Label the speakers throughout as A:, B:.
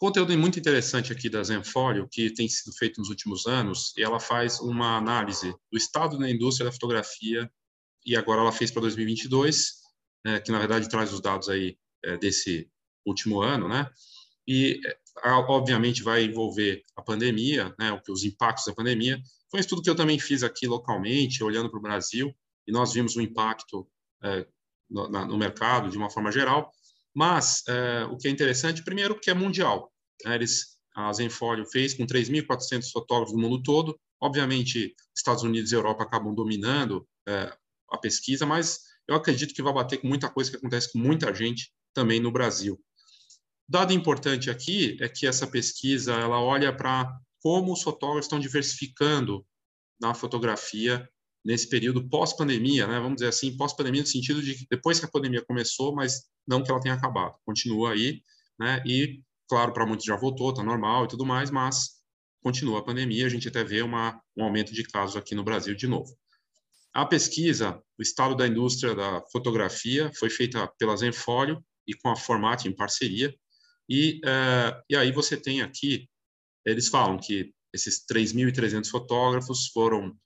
A: Conteúdo muito interessante aqui da Zenfolio, que tem sido feito nos últimos anos, e ela faz uma análise do estado da indústria da fotografia, e agora ela fez para 2022, né, que na verdade traz os dados aí é, desse último ano, né? E é, obviamente vai envolver a pandemia, né, os impactos da pandemia. Foi um estudo que eu também fiz aqui localmente, olhando para o Brasil, e nós vimos o impacto é, no, na, no mercado de uma forma geral, mas é, o que é interessante, primeiro, que é mundial. Eles, a Zenfolio fez com 3.400 fotógrafos do mundo todo. Obviamente, Estados Unidos e Europa acabam dominando é, a pesquisa, mas eu acredito que vai bater com muita coisa que acontece com muita gente também no Brasil. Dado importante aqui é que essa pesquisa ela olha para como os fotógrafos estão diversificando na fotografia nesse período pós-pandemia, né? Vamos dizer assim, pós-pandemia no sentido de depois que a pandemia começou, mas não que ela tenha acabado, continua aí, né? E claro, para muitos já voltou, está normal e tudo mais, mas continua a pandemia, a gente até vê uma, um aumento de casos aqui no Brasil de novo. A pesquisa, o estado da indústria da fotografia, foi feita pela Zenfolio e com a Format em parceria, e, uh, e aí você tem aqui, eles falam que esses 3.300 fotógrafos foram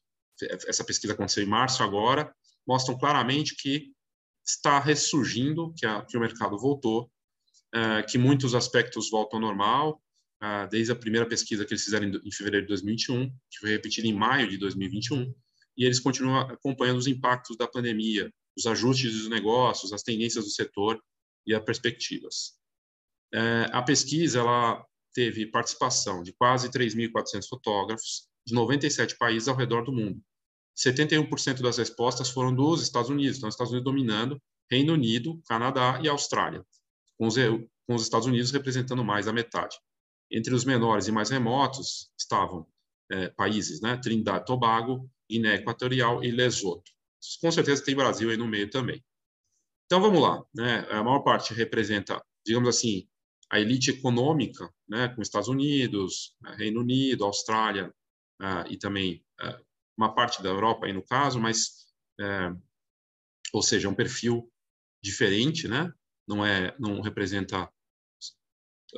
A: essa pesquisa aconteceu em março agora, mostram claramente que está ressurgindo, que, a, que o mercado voltou, que muitos aspectos voltam ao normal, uh, desde a primeira pesquisa que eles fizeram em, fevereiro de 2021, que foi repetida em maio de 2021, e eles continuam acompanhando os impactos da pandemia, os ajustes dos negócios, as tendências do setor e as perspectivas. Uh, a pesquisa ela teve participação de quase 3.400 fotógrafos, de 97 países ao redor do mundo. 71% das respostas foram dos Estados Unidos, então, Estados Unidos dominando, Reino Unido, Canadá e Austrália, com os, com os Estados Unidos representando mais da metade. Entre os menores e mais remotos estavam é, países, né, Trindade e Tobago, Guiné Equatorial e Lesoto. Com certeza tem Brasil aí no meio também. Então vamos lá, né? A maior parte representa, digamos assim, a elite econômica, né, com Estados Unidos, Reino Unido, Austrália, uh, e também uh, uma parte da Europa aí no caso, mas uh, ou seja, um perfil diferente, né? Não é, não representa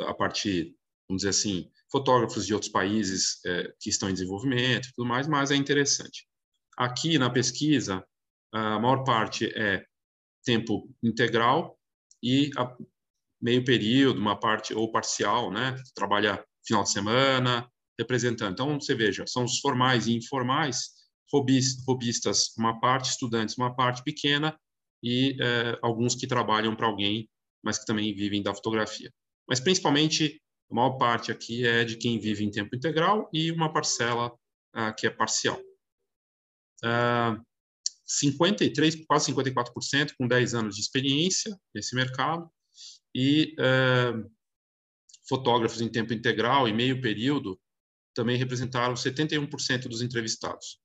A: a parte, vamos dizer assim, fotógrafos de outros países que estão em desenvolvimento e tudo mais, mas é interessante. Aqui na pesquisa, a maior parte é tempo integral e meio período, uma parte ou parcial, né? Trabalha final de semana, representando. Então, você veja, são os formais e informais, robistas uma parte, estudantes uma parte pequena e é, alguns que trabalham para alguém, mas que também vivem da fotografia. Mas, principalmente, a maior parte aqui é de quem vive em tempo integral e uma parcela uh, que é parcial. Uh, 53, quase 54%, com 10 anos de experiência nesse mercado, e uh, fotógrafos em tempo integral e meio período, também representaram 71% dos entrevistados.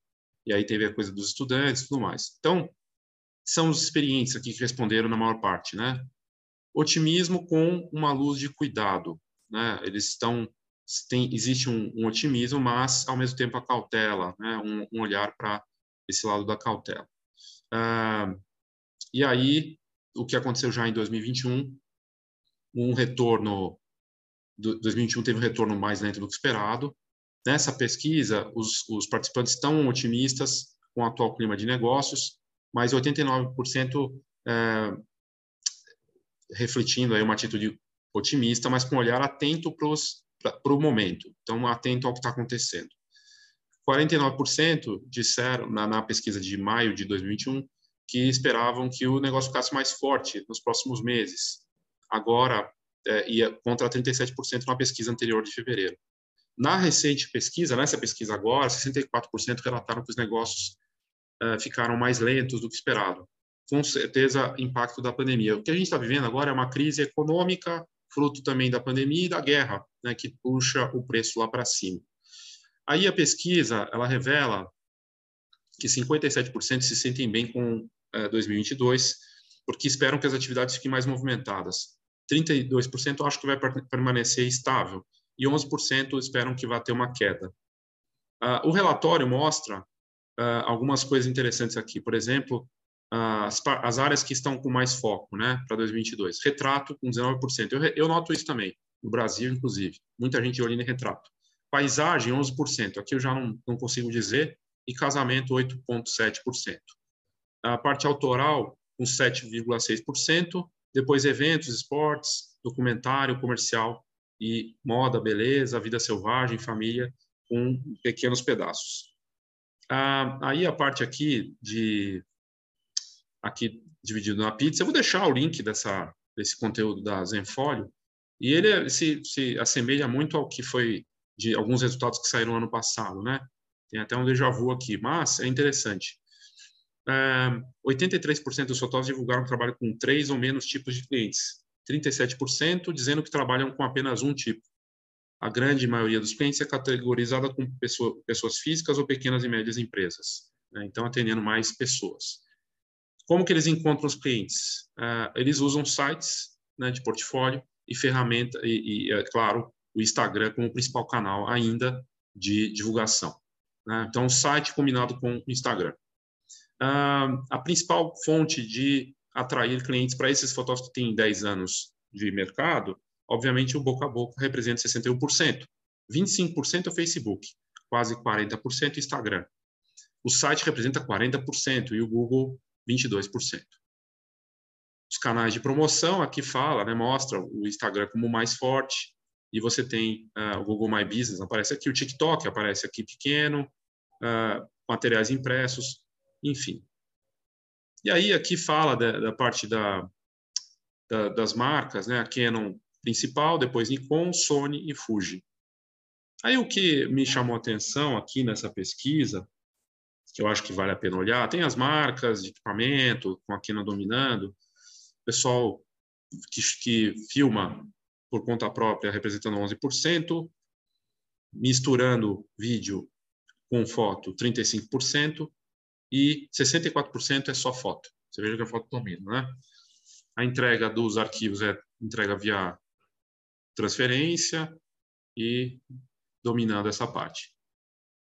A: E aí teve a coisa dos estudantes e tudo mais. Então, são os experientes aqui que responderam na maior parte, né? Otimismo com uma luz de cuidado, né? Eles estão tem existe um, um otimismo, mas ao mesmo tempo a cautela, né? Um, um olhar para esse lado da cautela. Ah, e aí o que aconteceu já em 2021, um retorno do 2021 teve um retorno mais lento do que esperado, Nessa pesquisa, os, os participantes estão otimistas com o atual clima de negócios, mas 89% é, refletindo aí uma atitude otimista, mas com um olhar atento para o momento, então atento ao que está acontecendo. 49% disseram, na, na, pesquisa de maio de 2021, que esperavam que o negócio ficasse mais forte nos próximos meses. Agora, é, ia contra 37% na pesquisa anterior de fevereiro. Na recente pesquisa, nessa pesquisa agora, 64% relataram que os negócios ficaram mais lentos do que esperado. Com certeza, impacto da pandemia. O que a gente está vivendo agora é uma crise econômica, fruto também da pandemia e da guerra, né, que puxa o preço lá para cima. Aí a pesquisa, ela revela que 57% se sentem bem com uh, 2022, porque esperam que as atividades fiquem mais movimentadas. 32% acham que vai permanecer estável e 11% esperam que vá ter uma queda. Uh, o relatório mostra uh, algumas coisas interessantes aqui. Por exemplo, uh, as, as, áreas que estão com mais foco né, para 2022. Retrato, com 19%. Eu, eu noto isso também. no Brasil, inclusive. Muita gente olhando em retrato. Paisagem, 11%. Aqui eu já não, não consigo dizer. E casamento, 8,7%. A parte autoral, com 7,6%. Depois, eventos, esportes, documentário, comercial e moda, beleza, vida selvagem, família, com pequenos pedaços. Ah, aí a parte aqui de aqui dividido na pizza, eu vou deixar o link dessa desse conteúdo da Zenfolio e ele se, se assemelha muito ao que foi de alguns resultados que saíram ano passado, né? Tem até um déjà vu aqui, mas é interessante. É, 83% dos fotógrafos divulgaram trabalho com três ou menos tipos de clientes. 37% dizendo que trabalham com apenas um tipo. A grande maioria dos clientes é categorizada como pessoa, pessoas físicas ou pequenas e médias empresas, né? então atendendo mais pessoas. Como que eles encontram os clientes? Uh, eles usam sites né, de portfólio e ferramenta e, e, é claro, o Instagram como principal canal ainda de divulgação. Né? Então, site combinado com o Instagram. Uh, a principal fonte de atrair clientes para esses fotógrafos que têm 10 anos de mercado, obviamente o boca a boca representa 61%. 25% é o Facebook, quase 40% o Instagram. O site representa 40% e o Google 22%. Os canais de promoção, aqui fala, né, mostra o Instagram como mais forte, e você tem uh, o Google My Business, aparece aqui, o TikTok aparece aqui pequeno, uh, materiais impressos, enfim. E aí aqui fala da, da parte da, da, das marcas, né? A Canon principal, depois Nikon, Sony e Fuji. Aí o que me chamou atenção aqui nessa pesquisa, que eu acho que vale a pena olhar, tem as marcas de equipamento, com a Canon dominando, pessoal que, que filma por conta própria representando 11%, misturando vídeo com foto 35%, e 64% é só foto. Você veja que a foto domina, né? A entrega dos arquivos é entrega via transferência e dominando essa parte.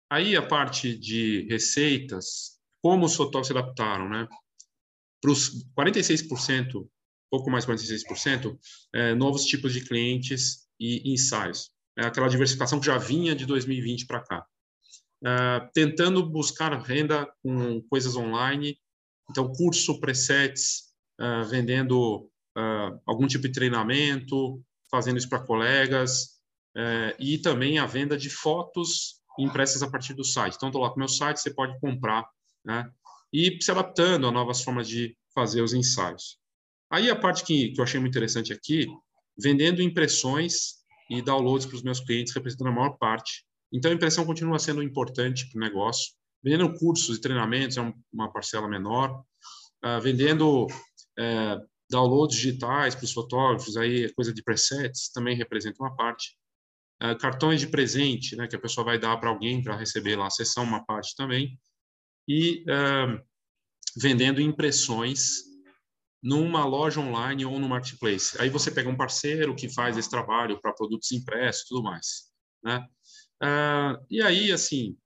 A: Aí a parte de receitas, como os fotógrafos se adaptaram, né? Para os 46%, pouco mais de 46%, é, novos tipos de clientes e ensaios. É aquela diversificação que já vinha de 2020 para cá uh, tentando buscar renda com coisas online, então curso, presets, uh, vendendo uh, algum tipo de treinamento, fazendo isso para colegas, e também a venda de fotos impressas a partir do site. Então, estou lá com o meu site, você pode comprar, né? E se adaptando a novas formas de fazer os ensaios. Aí a parte que, que eu achei muito interessante aqui, vendendo impressões e downloads para os meus clientes, representando a maior parte então, a impressão continua sendo importante para o negócio. Vendendo cursos e treinamentos é uma parcela menor. Uh, vendendo uh, downloads digitais para os fotógrafos, aí coisa de presets também representa uma parte. Uh, cartões de presente, né, que a pessoa vai dar para alguém para receber lá a sessão, uma parte também. E vendendo impressões numa loja online ou no marketplace. Aí você pega um parceiro que faz esse trabalho para produtos impressos tudo mais. Né? Ah, e aí, assim,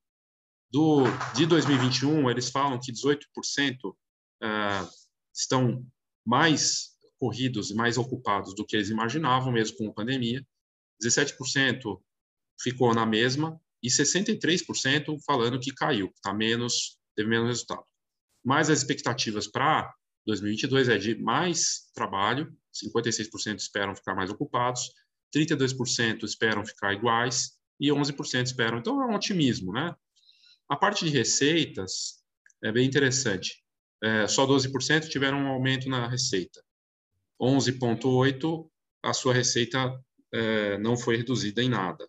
A: do, de 2021, eles falam que 18% ah, estão mais corridos e mais ocupados do que eles imaginavam, mesmo com a pandemia. 17% ficou na mesma e 63% falando que caiu, tá menos, teve menos resultado. Mas as expectativas para 2022 é de mais trabalho, 56% esperam ficar mais ocupados, 32% esperam ficar iguais e 11% esperam. Então, é um otimismo, né? A parte de receitas é bem interessante. É, só 12% tiveram um aumento na receita. 11,8% a sua receita é, não foi reduzida em nada.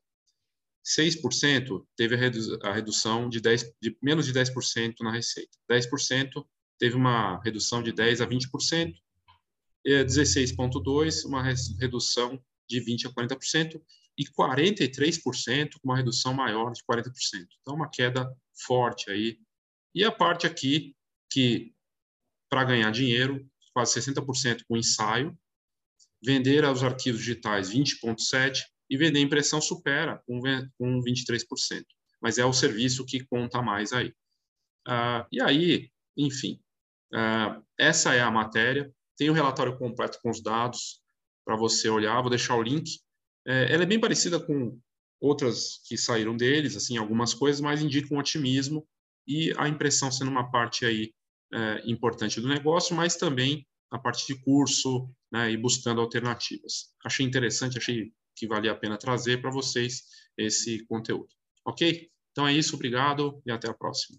A: 6% teve a, redu a redução de, 10, de menos de 10% na receita. 10% teve uma redução de 10% a 20%. 16,2% uma redução de 20% a 40% e 43% com uma redução maior de 40%. Então, uma queda forte aí. E a parte aqui que, para ganhar dinheiro, quase 60% com ensaio, vender aos arquivos digitais 20,7% e vender impressão supera com, com 23%. Mas é o serviço que conta mais aí. Ah, e aí, enfim, ah, essa é a matéria. Tem o relatório completo com os dados para você olhar. Vou deixar o link É, ela é bem parecida com outras que saíram deles, assim, algumas coisas, mas indicam um otimismo e a impressão sendo uma parte aí é, importante do negócio, mas também a parte de curso né, e buscando alternativas. Achei interessante, achei que valia a pena trazer para vocês esse conteúdo. Ok? Então é isso, obrigado e até a próxima.